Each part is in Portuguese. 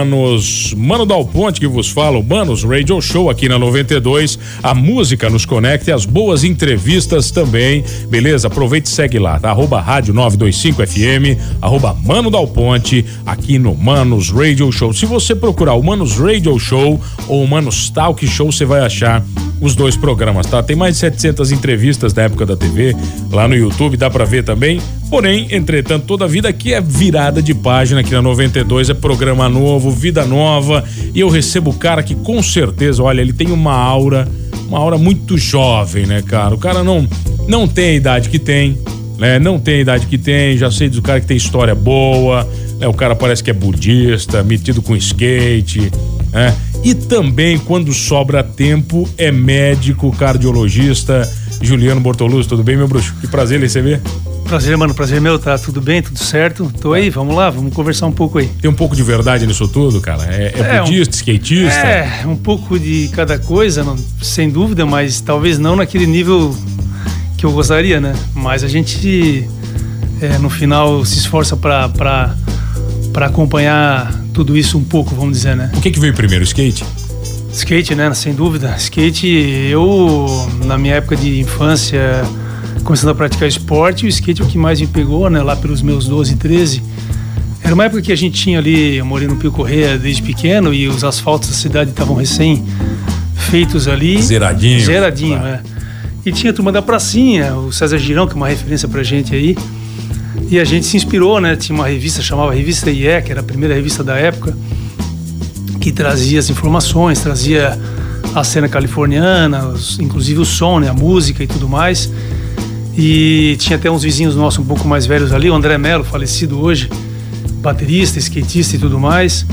Humanos, Mano Dal Ponte que vos fala, Humanos Radio Show aqui na 92. A música nos conecta e as boas entrevistas também. Beleza? Aproveite e segue lá, tá? Arroba Rádio 925 FM, arroba Mano Dal Ponte, aqui no Manos Radio Show. Se você procurar o Manos Radio Show ou o Manos Talk Show, você vai achar os dois programas, tá? Tem mais de 700 entrevistas da época da TV lá no YouTube, dá para ver também. Porém, entretanto, toda a vida aqui é virada de página aqui na 92, é programa novo, vida nova, e eu recebo o cara que com certeza, olha, ele tem uma aura, uma aura muito jovem, né, cara? O cara não não tem a idade que tem, né? Não tem a idade que tem, já sei do cara que tem história boa, né? O cara parece que é budista, metido com skate, né? E também, quando sobra tempo, é médico, cardiologista. Juliano Bortoluzzi, tudo bem, meu bruxo? Que prazer lhe receber. Prazer, mano, prazer meu, tá tudo bem, tudo certo? Tô aí, vamos lá, vamos conversar um pouco aí. Tem um pouco de verdade nisso tudo, cara? É, é, é budista, um, skatista? É, um pouco de cada coisa, não, sem dúvida, mas talvez não naquele nível que eu gostaria, né? Mas a gente, é, no final, se esforça pra acompanhar tudo isso um pouco, vamos dizer, né? O que, que veio primeiro, skate? Skate, né? Sem dúvida. Skate, eu, na minha época de infância, começando a praticar esporte, o skate é o que mais me pegou, né? Lá pelos meus 12, 13. Era uma época que a gente tinha ali, eu morei no Pio Correia desde pequeno e os asfaltos da cidade estavam recém feitos ali. Zeradinho. Zeradinho, tá. é. E tinha a turma da Pracinha, o César Girão, que é uma referência pra gente aí. E a gente se inspirou, né? Tinha uma revista chamava Revista IE, que era a primeira revista da época, que trazia as informações, trazia a cena californiana, inclusive o som, né? a música e tudo mais. E tinha até uns vizinhos nossos um pouco mais velhos ali, o André Melo, falecido hoje, baterista, skatista e tudo mais.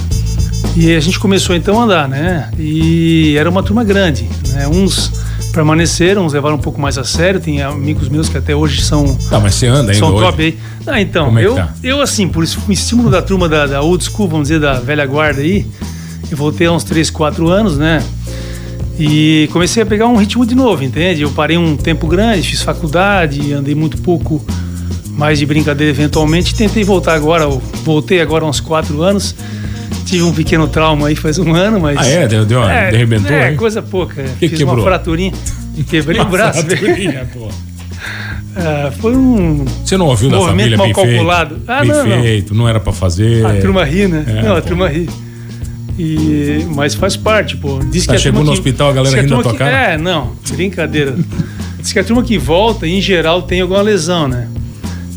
E a gente começou então a andar, né? E era uma turma grande, né? Uns permaneceram, uns levaram um pouco mais a sério. Tem amigos meus que até hoje são. Tá, mas você anda ainda são top aí. Ah, então, Como é eu, tá? eu assim, por isso, o estímulo da turma da, da old school, vamos dizer, da velha guarda aí, eu voltei há uns 3, 4 anos, né? E comecei a pegar um ritmo de novo, entende? Eu parei um tempo grande, fiz faculdade, andei muito pouco mais de brincadeira eventualmente. Tentei voltar agora, voltei agora há uns 4 anos. Tive um pequeno trauma aí faz um ano, mas. Ah, é? Deu, deu uma, É, arrebentou, é hein? coisa pouca. Que Fiz quebrou? uma fraturinha. Quebrei o braço. Fraturinha, pô. Ah, foi um Você não ouviu da família mal bem calculado. feito? Ah, bem não, não. feito, não era pra fazer. A turma ri, né? É, não, a pô. turma ri. E, mas faz parte, pô. Diz Tá, que a chegou no hospital, a galera que rindo da tua que- cara? É, não, brincadeira. Diz que a turma que volta, em geral, tem alguma lesão, né?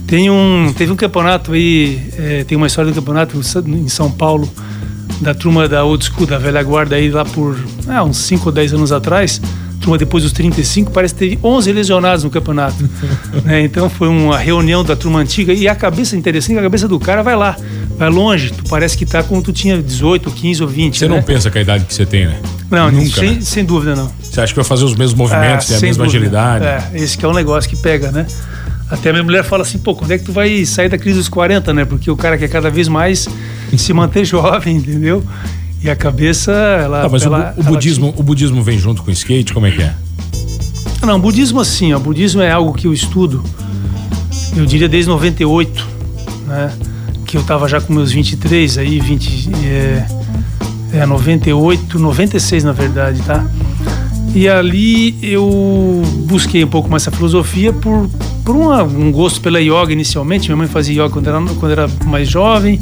Tem um, teve um campeonato aí, é, tem uma história do campeonato em São Paulo, da turma da old school, da velha guarda aí lá por ah, uns 5 ou 10 anos atrás. Turma depois dos 35, parece teve 11 lesionados no campeonato. né? Então foi uma reunião da turma antiga e a cabeça interessante, a cabeça do cara vai lá, vai longe. Tu parece que tá como tu tinha 18, 15 ou 20. Você né? não pensa com a idade que você tem, né? Não, nunca. sem, né? sem dúvida não. Você acha que vai fazer os mesmos movimentos, tem a mesma dúvida. agilidade? É, esse que é um negócio que pega, né? Até a minha mulher fala assim, pô, quando é que tu vai sair da crise dos 40, né? Porque o cara quer cada vez mais se manter jovem, entendeu? E a cabeça, ela. Tá, mas o ela- o, ela budismo, o budismo vem junto com o skate, como é que é? Não, budismo assim, ó, budismo é algo que eu estudo, eu diria desde 98, né? Que eu tava já com meus 23, aí 20, é, é 98, 96 na verdade, tá? E ali eu busquei um pouco mais essa filosofia por, por uma- um gosto pela yoga inicialmente. Minha mãe fazia yoga quando era, quando era mais jovem.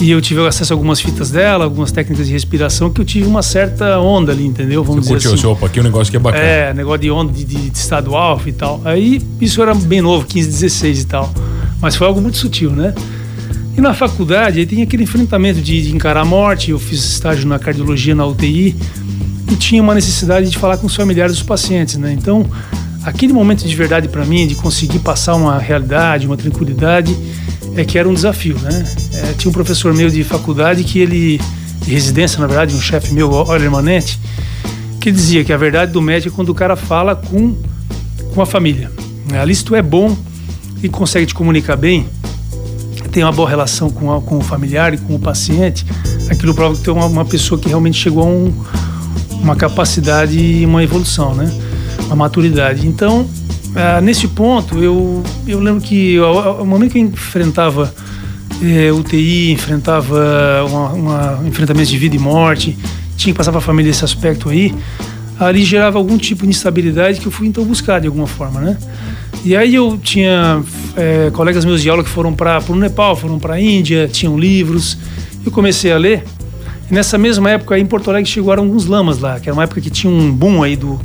E eu tive acesso a algumas fitas dela, algumas técnicas de respiração, que eu tive uma certa onda ali, entendeu? Vamos Você dizer curtiu assim. opa aqui, um negócio que é bacana. É, negócio de onda de, de, de estado alfa e tal. Aí isso era bem novo, 15, 16 e tal. Mas foi algo muito sutil, né? E na faculdade aí tem aquele enfrentamento de, de encarar a morte. Eu fiz estágio na cardiologia na UTI e tinha uma necessidade de falar com os familiares dos pacientes, né? Então aquele momento de verdade para mim, de conseguir passar uma realidade, uma tranquilidade, é que era um desafio, né? É, tinha um professor meu de faculdade que ele, de residência, na verdade, um chefe meu, Oliver Manente, que dizia que a verdade do médico é quando o cara fala com, com a família. Ali, se tu é bom e consegue te comunicar bem, tem uma boa relação com, a, com o familiar e com o paciente, aquilo prova que tu é uma, uma pessoa que realmente chegou a um, uma capacidade e uma evolução, né? Uma maturidade. Então, ah, nesse ponto, eu, eu lembro que o momento que eu enfrentava é, UTI, enfrentava uma, enfrentamentos de vida e morte, tinha que passar para a família esse aspecto aí, ali gerava algum tipo de instabilidade que eu fui então buscar de alguma forma, né? E aí eu tinha é, colegas meus de aula que foram para o Nepal, foram para a Índia, tinham livros, eu comecei a ler. E nessa mesma época, aí, em Porto Alegre, chegaram alguns lamas lá, que era uma época que tinha um boom aí do,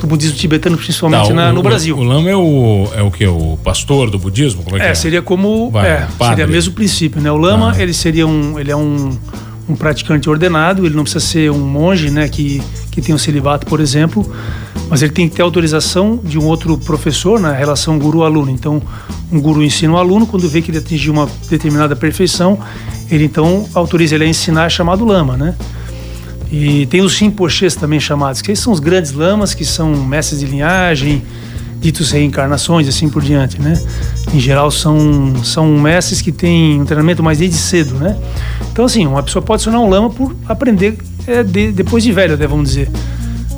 do budismo tibetano, principalmente tá, na, no Brasil. O, lama é o, é o que? O pastor do budismo? Como é, que é, é? seria como. Vai, é, seria o mesmo princípio, né? O lama, ah. ele seria um. Ele é um, um praticante ordenado, ele não precisa ser um monge, né? Que, que tem um celibato, por exemplo, mas ele tem que ter autorização de um outro professor na relação guru-aluno. Então, um guru ensina o aluno, quando vê que ele atingiu uma determinada perfeição, ele então autoriza ele a ensinar, chamado lama, né? E tem os rinpoches também chamados, que são os grandes lamas, que são mestres de linhagem, ditos reencarnações, assim por diante, né? Em geral são, são mestres que têm um treinamento mais desde cedo, né? Então assim, uma pessoa pode se tornar um lama por aprender é, de, depois de velho, né, vamos dizer.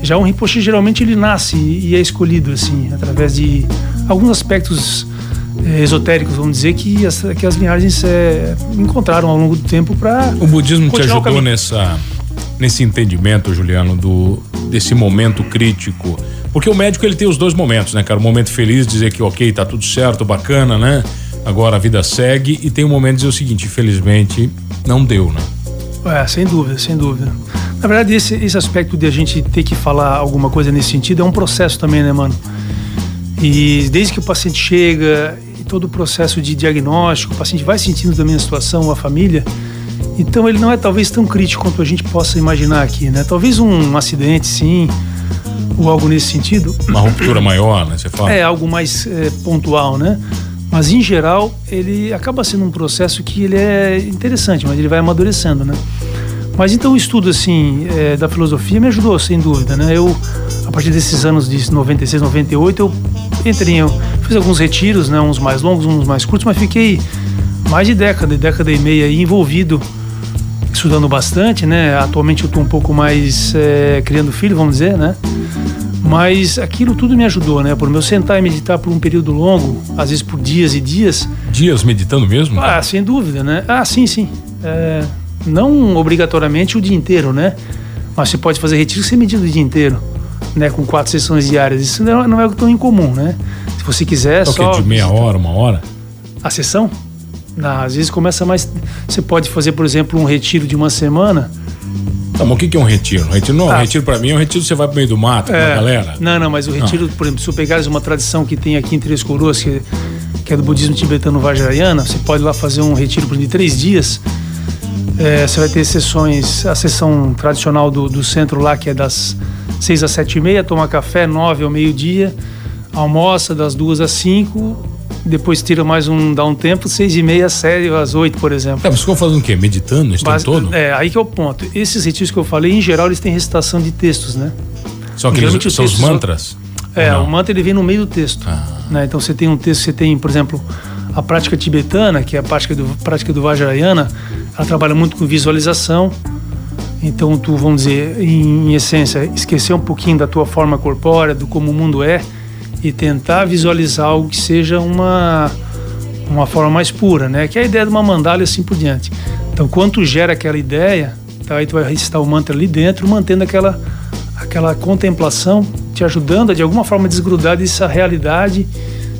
Já um rinpoche geralmente ele nasce e é escolhido assim, através de alguns aspectos é, esotéricos, vamos dizer, que as, que as linhagens é, encontraram ao longo do tempo para. O budismo te ajudou nessa nesse entendimento, Juliano, do desse momento crítico? Porque o médico ele tem os dois momentos, né, cara? O momento feliz, dizer que ok, tá tudo certo, bacana, né? Agora a vida segue e tem o um momento de dizer o seguinte, infelizmente não deu, né? É, sem dúvida, sem dúvida. Na verdade, esse, esse aspecto de a gente ter que falar alguma coisa nesse sentido é um processo também, né, mano? E desde que o paciente chega todo o processo de diagnóstico, o paciente vai sentindo também a situação, a família, então ele não é talvez tão crítico quanto a gente possa imaginar aqui, né? Talvez um acidente, sim, ou algo nesse sentido. Uma ruptura maior, né? Você fala. É algo mais é, pontual, né? Mas em geral ele acaba sendo um processo que ele é interessante, mas ele vai amadurecendo, né? Mas então o estudo assim é, da filosofia me ajudou sem dúvida, né? Eu a partir desses anos de 96, 98 eu entrei, eu fiz alguns retiros, né? Uns mais longos, uns mais curtos, mas fiquei mais de década, década e meia envolvido estudando bastante, né? Atualmente eu estou um pouco mais é, criando filho, vamos dizer, né? Mas aquilo tudo me ajudou, né? Por eu sentar e meditar por um período longo, às vezes por dias e dias. Dias meditando mesmo? Ah, sem dúvida, né? Ah, sim, sim. É, não obrigatoriamente o dia inteiro, né? Mas você pode fazer retiro sem medita o dia inteiro, né? Com quatro sessões diárias. Isso não é, não é tão incomum, né? Se você quiser, é só. de meia hora, uma hora? A sessão? Não, às vezes começa mais. Você pode fazer, por exemplo, um retiro de uma semana. Tá, mas o que é um retiro? Um retiro não, ah. um retiro para mim é um retiro que você vai pro meio do mato é, com a galera. Não, não, mas o retiro, não. por exemplo, se eu pegares uma tradição que tem aqui em Três Coroas, que, que é do budismo tibetano Vajrayana, você pode lá fazer um retiro por de três dias. É, você vai ter sessões, a sessão tradicional do, do centro lá, que é das seis às sete e meia, toma café, nove ao meio-dia, almoça das duas às cinco, depois tira mais um, dá um tempo, seis e meia, sete às oito, por exemplo. É, mas ficou fazendo o quê? Meditando esse Base, todo? É, aí que é o ponto. Esses retiros que eu falei, em geral, eles têm recitação de textos, né? São aqueles, são os mantras? É, o mantra ele vem no meio do texto. Ah. Né? Então você tem um texto, você tem, por exemplo, a prática tibetana, que é a prática do, prática do Vajrayana, ela trabalha muito com visualização. Então tu, vamos dizer, em, em essência, esquecer um pouquinho da tua forma corpórea, do como o mundo é, e tentar visualizar algo que seja uma, uma forma mais pura, né? Que é a ideia de uma mandala e assim por diante. Então, quando gera aquela ideia, tá, aí tu vai recitar o mantra ali dentro, mantendo aquela, aquela contemplação, te ajudando a de alguma forma desgrudar dessa realidade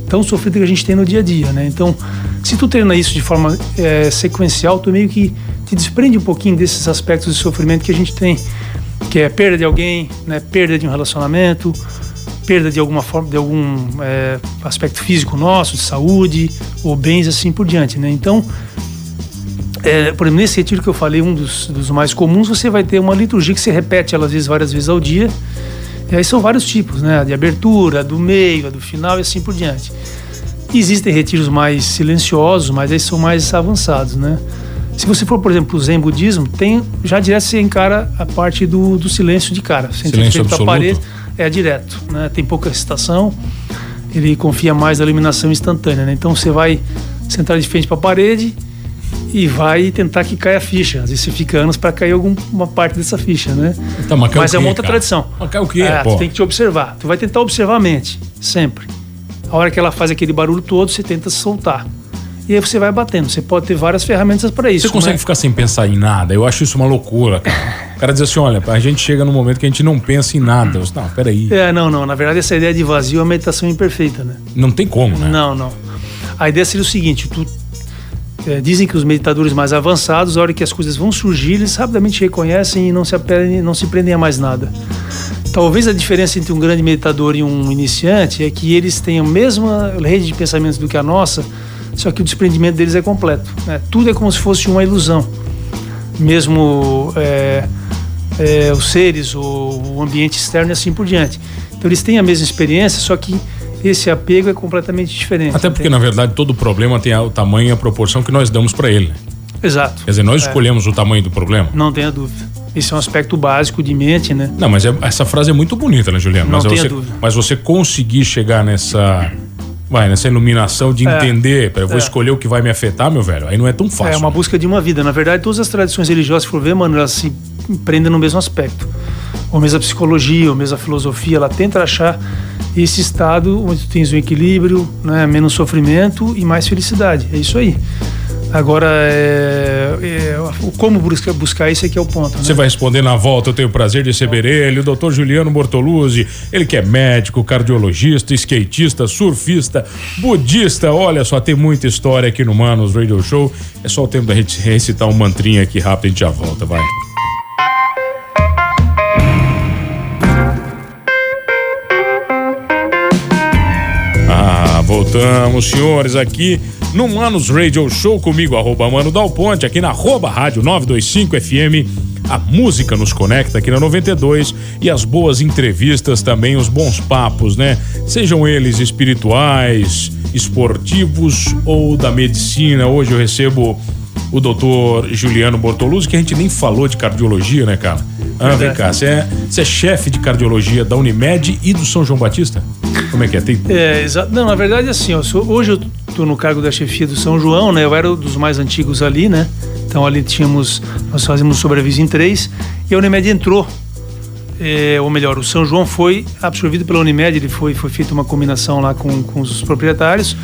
tão sofrida que a gente tem no dia a dia, né? Então, se tu treina isso de forma é, sequencial, tu meio que te desprende um pouquinho desses aspectos de sofrimento que a gente tem, que é perda de alguém, né? Perda de um relacionamento, perda de alguma forma, de algum é, aspecto físico nosso, de saúde, ou bens assim por diante, né? Então, é, por exemplo, nesse retiro que eu falei, um dos, dos, mais comuns, você vai ter uma liturgia que se repete, ela, às vezes, várias vezes ao dia, E aí são vários tipos, né? A de abertura, a do meio, a do final e assim por diante. Existem retiros mais silenciosos, mas aí são mais avançados, né? Se você for, por exemplo, o Zen Budismo, tem já direto você encara a parte do, do silêncio de cara. Você silêncio absoluto? parede, é direto, né? Tem pouca excitação, ele confia mais na iluminação instantânea, né? Então você vai sentar de frente para a parede e vai tentar que caia a ficha. Às vezes você fica anos para cair alguma parte dessa ficha, né? Então, mas, mas é uma outra cara? tradição. Mas o quê? É, pô? tu tem que te observar. Tu vai tentar observar a mente, sempre. A hora que ela faz aquele barulho todo, você tenta soltar. E aí você vai batendo. Você pode ter várias ferramentas para isso. Você consegue né? ficar sem pensar em nada? Eu acho isso uma loucura, cara. O cara diz assim: olha, a gente chega num momento que a gente não pensa em nada. Você, não, peraí. É, não, não. Na verdade, essa ideia de vazio é uma meditação imperfeita, né? Não tem como, né? Não, não. A ideia seria o seguinte: tu é, dizem que os meditadores mais avançados, a hora que as coisas vão surgir, eles rapidamente reconhecem e não se, aprendem, não se prendem a mais nada. Talvez a diferença entre um grande meditador e um iniciante é que eles têm a mesma rede de pensamentos do que a nossa, só que o desprendimento deles é completo. Né? Tudo é como se fosse uma ilusão. Mesmo é, é, os seres, o, o ambiente externo e assim por diante. Então eles têm a mesma experiência, só que esse apego é completamente diferente. Até porque, entende? na verdade, todo problema tem o tamanho e a proporção que nós damos para ele. Exato. Quer dizer, nós é. escolhemos o tamanho do problema. Não tenha dúvida. Esse é um aspecto básico de mente, né? Não, mas é, essa frase é muito bonita, né, Juliano? Não mas tenha você, dúvida. Mas você conseguir chegar nessa vai, nessa iluminação de é, entender, eu vou é. escolher o que vai me afetar, meu velho, aí não é tão fácil. É uma né? busca de uma vida. Na verdade, todas as tradições religiosas, se for ver, mano, elas se prendem no mesmo aspecto. Ou mesmo a psicologia, ou mesmo a filosofia, ela tenta achar esse estado onde tu tens um equilíbrio, né, menos sofrimento e mais felicidade. É isso aí. Agora, é, é, como buscar, buscar isso aqui é o ponto. Né? Você vai responder na volta. Eu tenho o prazer de receber ele, o doutor Juliano Bortoluzzi. Ele que é médico, cardiologista, skatista, surfista, budista. Olha só, tem muita história aqui no Manos Radio Show. É só o tempo da gente recitar um mantrinha aqui rápido a gente já volta, vai. Voltamos, senhores, aqui no Manos Radio Show comigo, arroba Mano Dal Ponte, aqui na arroba Rádio 925 FM. A música nos conecta aqui na 92 e as boas entrevistas também, os bons papos, né? Sejam eles espirituais, esportivos ou da medicina. Hoje eu recebo o doutor Juliano Bortoluzzi, que a gente nem falou de cardiologia, né, cara? Ah, vem cá, você é, você é chefe de cardiologia da Unimed e do São João Batista? Como é que é? Tem... É, exato. Não, na verdade, assim, sou, hoje eu estou no cargo da chefia do São João, né? Eu era um dos mais antigos ali, né? Então ali tínhamos, nós fazíamos sobreaviso em três e a Unimed entrou. É, ou melhor, o São João foi absorvido pela Unimed, ele foi, foi feita uma combinação lá com, com os proprietários,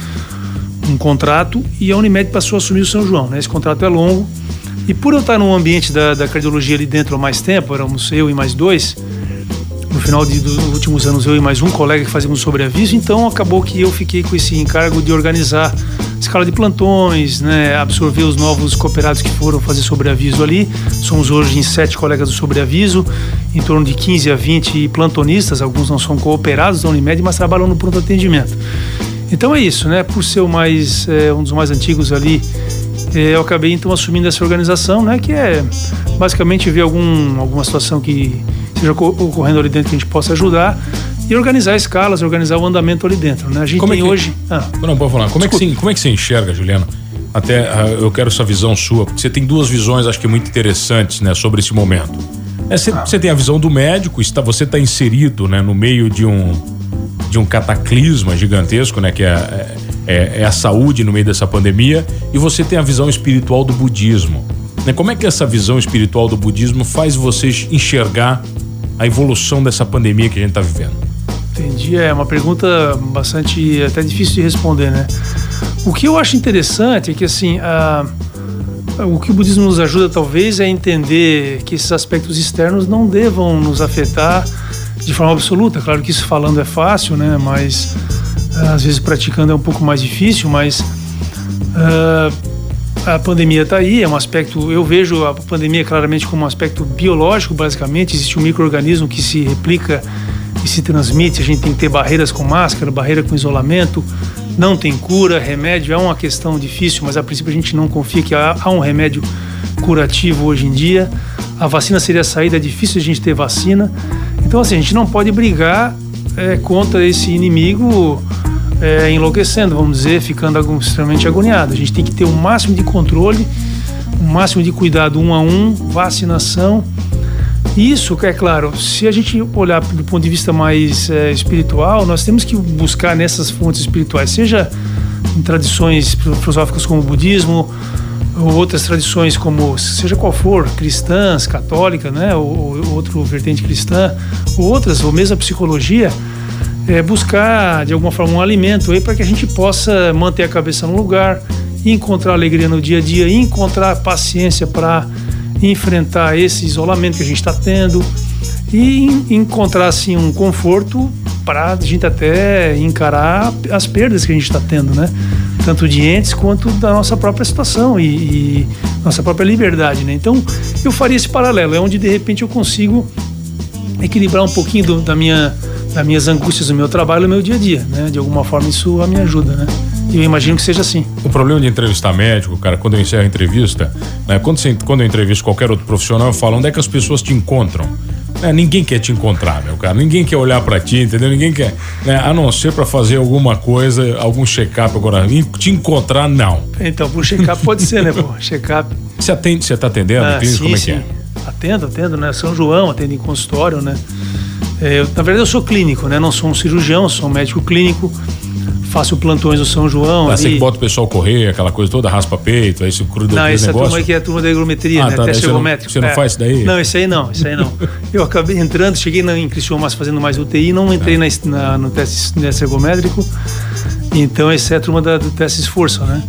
um contrato, e a Unimed passou a assumir o São João. Né? Esse contrato é longo, e por eu estar no ambiente da, da cardiologia ali dentro há mais tempo, éramos eu e mais dois, no final de, dos últimos anos eu e mais um colega que fazíamos sobreaviso, então acabou que eu fiquei com esse encargo de organizar escala de plantões, né, absorver os novos cooperados que foram fazer sobreaviso ali. Somos hoje em sete colegas do sobreaviso, em torno de 15 a 20 plantonistas, alguns não são cooperados da Unimed, mas trabalham no pronto atendimento. Então é isso, né? Por ser mais, é, um dos mais antigos ali eu acabei então assumindo essa organização, né, que é basicamente ver algum, alguma situação que esteja ocorrendo ali dentro que a gente possa ajudar e organizar escalas, organizar o andamento ali dentro, né? A gente como tem é que, hoje. Ah, não, pode falar. Como é, que você, como é que você enxerga, Juliano? Até uh, eu quero essa visão sua, porque você tem duas visões, acho que muito interessantes, né, sobre esse momento. É, você, ah. você tem a visão do médico, está, você está inserido, né, no meio de um de um cataclisma gigantesco, né, que é, é é, a saúde no meio dessa pandemia, e você tem a visão espiritual do budismo. Né? Como é que essa visão espiritual do budismo faz você enxergar a evolução dessa pandemia que a gente está vivendo? Entendi, é uma pergunta bastante até difícil de responder, né? O que eu acho interessante é que assim, a, o que o budismo nos ajuda talvez é entender que esses aspectos externos não devam nos afetar de forma absoluta. Claro que isso falando é fácil, né? Mas às vezes praticando é um pouco mais difícil, mas uh, a pandemia está aí, é um aspecto. Eu vejo a pandemia claramente como um aspecto biológico, basicamente. Existe um microorganismo que se replica e se transmite. A gente tem que ter barreiras com máscara, barreira com isolamento. Não tem cura, remédio é uma questão difícil, mas a princípio a gente não confia que há, há um remédio curativo hoje em dia. A vacina seria a saída, é difícil a gente ter vacina. Então, assim, a gente não pode brigar é, contra esse inimigo é, enlouquecendo, vamos dizer, ficando extremamente agoniado. A gente tem que ter o um máximo de controle, o um máximo de cuidado um a um, vacinação. Isso, é claro, se a gente olhar do ponto de vista mais é, espiritual, nós temos que buscar nessas fontes espirituais, seja em tradições filosóficas como o budismo, ou outras tradições como seja qual for, cristãs, católica, né, ou, ou outro vertente cristã, ou outras, ou mesmo a psicologia, é buscar de alguma forma um alimento aí para que a gente possa manter a cabeça no lugar, encontrar alegria no dia a dia, encontrar paciência para enfrentar esse isolamento que a gente está tendo e encontrar assim um conforto para a gente até encarar as perdas que a gente está tendo, né? Tanto de entes quanto da nossa própria situação e, e, nossa própria liberdade, né? Então eu faria esse paralelo, é onde de repente eu consigo equilibrar um pouquinho do, da minha, das minhas angústias do meu trabalho no meu dia a dia, né? De alguma forma isso me ajuda, né? E eu imagino que seja assim. O problema de entrevistar médico, cara, quando eu encerro a entrevista, né, quando, você, quando eu entrevisto qualquer outro profissional, eu falo onde é que as pessoas te encontram. É, ninguém quer te encontrar, meu cara. Ninguém quer olhar para ti, entendeu? Ninguém quer. Né? A não ser para fazer alguma coisa, algum check-up agora. Te encontrar, não. Então, pro check-up pode ser, né, pô? Check-up. Você atende, você tá atendendo? Ah, sim, como é sim. que é? Atendo, atendo, né? São João, atendo em consultório, né? É, eu, na verdade, eu sou clínico, né? Não sou um cirurgião, sou um médico clínico faço plantões do São João. Ah, você que bota o pessoal correr, aquela coisa toda, raspa peito, aí se cruda Não, essa turma aí que é a turma da higrometria, ah, né? Tá, Teste ergométrico. Você não, você não faz isso daí? Não, isso aí não, isso aí não. eu acabei entrando, cheguei na, em Criciúma fazendo mais UTI, não entrei é. na, na, no teste, teste ergométrico. Então, essa é a turma da, do teste esforço, né?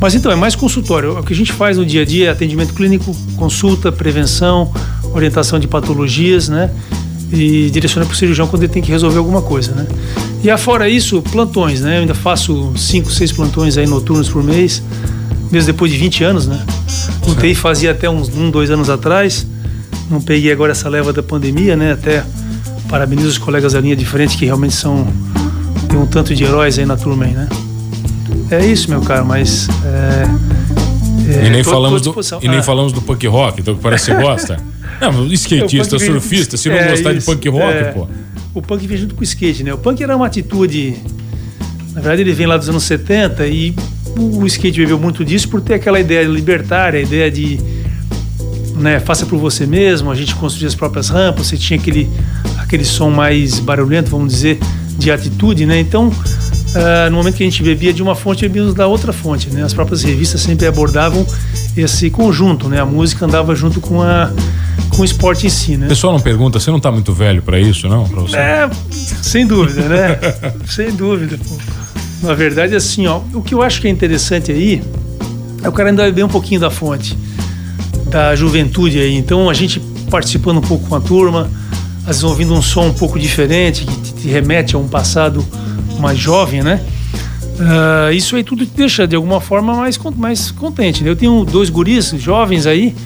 Mas então, é mais consultório. O que a gente faz no dia a dia é atendimento clínico, consulta, prevenção, orientação de patologias, né? E direciona para o cirurgião quando ele tem que resolver alguma coisa, né? E afora isso, plantões, né? Eu ainda faço cinco, seis plantões aí noturnos por mês, mesmo depois de 20 anos, né? O TI fazia até uns um, dois anos atrás. Não peguei agora essa leva da pandemia, né? Até parabenizo os colegas da linha de frente que realmente são tem um tanto de heróis aí na turma aí, né? É isso, meu caro, mas é, é, e nem, tô, falamos tô do, e nem ah. falamos do punk rock, então parece que você gosta. Não, skatista, é, surfista, se não é, gostar isso, de punk rock, é. pô o punk veio junto com o skate, né? O punk era uma atitude. Na verdade, ele vem lá dos anos 70 e o skate bebeu muito disso por ter aquela ideia libertária, a ideia de. Né, faça por você mesmo, a gente construía as próprias rampas, você tinha aquele, aquele som mais barulhento, vamos dizer, de atitude, né? Então, uh, no momento que a gente bebia de uma fonte, bebíamos da outra fonte, né? As próprias revistas sempre abordavam esse conjunto, né? A música andava junto com a com o esporte em si, né? O pessoal não pergunta, você não está muito velho para isso, não? Pra você? É, sem dúvida, né? sem dúvida. Pô. Na verdade, assim, ó, o que eu acho que é interessante aí é o cara ainda beber um pouquinho da fonte, da juventude aí. Então, a gente participando um pouco com a turma, às vezes ouvindo um som um pouco diferente, que te remete a um passado mais jovem, né? Uh, isso aí tudo te deixa de alguma forma mais, mais contente. Né? Eu tenho dois guris jovens aí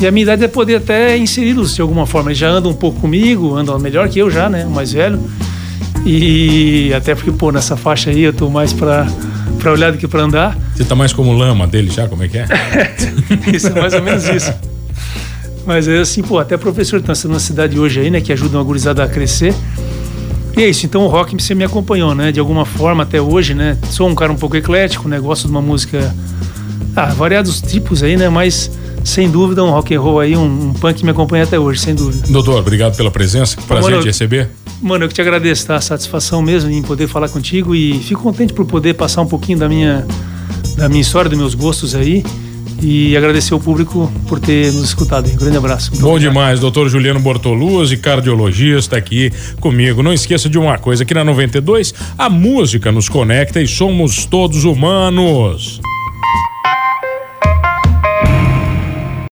e a minha idade é poder até inseri-los de alguma forma. Eles já andam um pouco comigo, andam melhor que eu já, né? O mais velho. E até porque, pô, nessa faixa aí eu tô mais pra, pra olhar do que pra andar. Você tá mais como lama dele já? Como é que é? isso, é mais ou menos isso. Mas é assim, pô, até professor tá na cidade hoje aí, né? Que ajuda uma gurizada a crescer. E é isso, então o rock você me acompanhou, né? De alguma forma até hoje, né? Sou um cara um pouco eclético, né? Gosto de uma música. Ah, variados tipos aí, né? Mas sem dúvida, um rock and roll aí, um, um punk que me acompanha até hoje, sem dúvida. Doutor, obrigado pela presença, que prazer mano, de receber. Mano, eu que te agradeço, tá? A satisfação mesmo em poder falar contigo e fico contente por poder passar um pouquinho da minha, da minha história, dos meus gostos aí e agradecer ao público por ter nos escutado. Um grande abraço. Muito Bom obrigado. demais, doutor Juliano Bortoluzzi, cardiologista aqui comigo. Não esqueça de uma coisa, aqui na 92 a música nos conecta e somos todos humanos.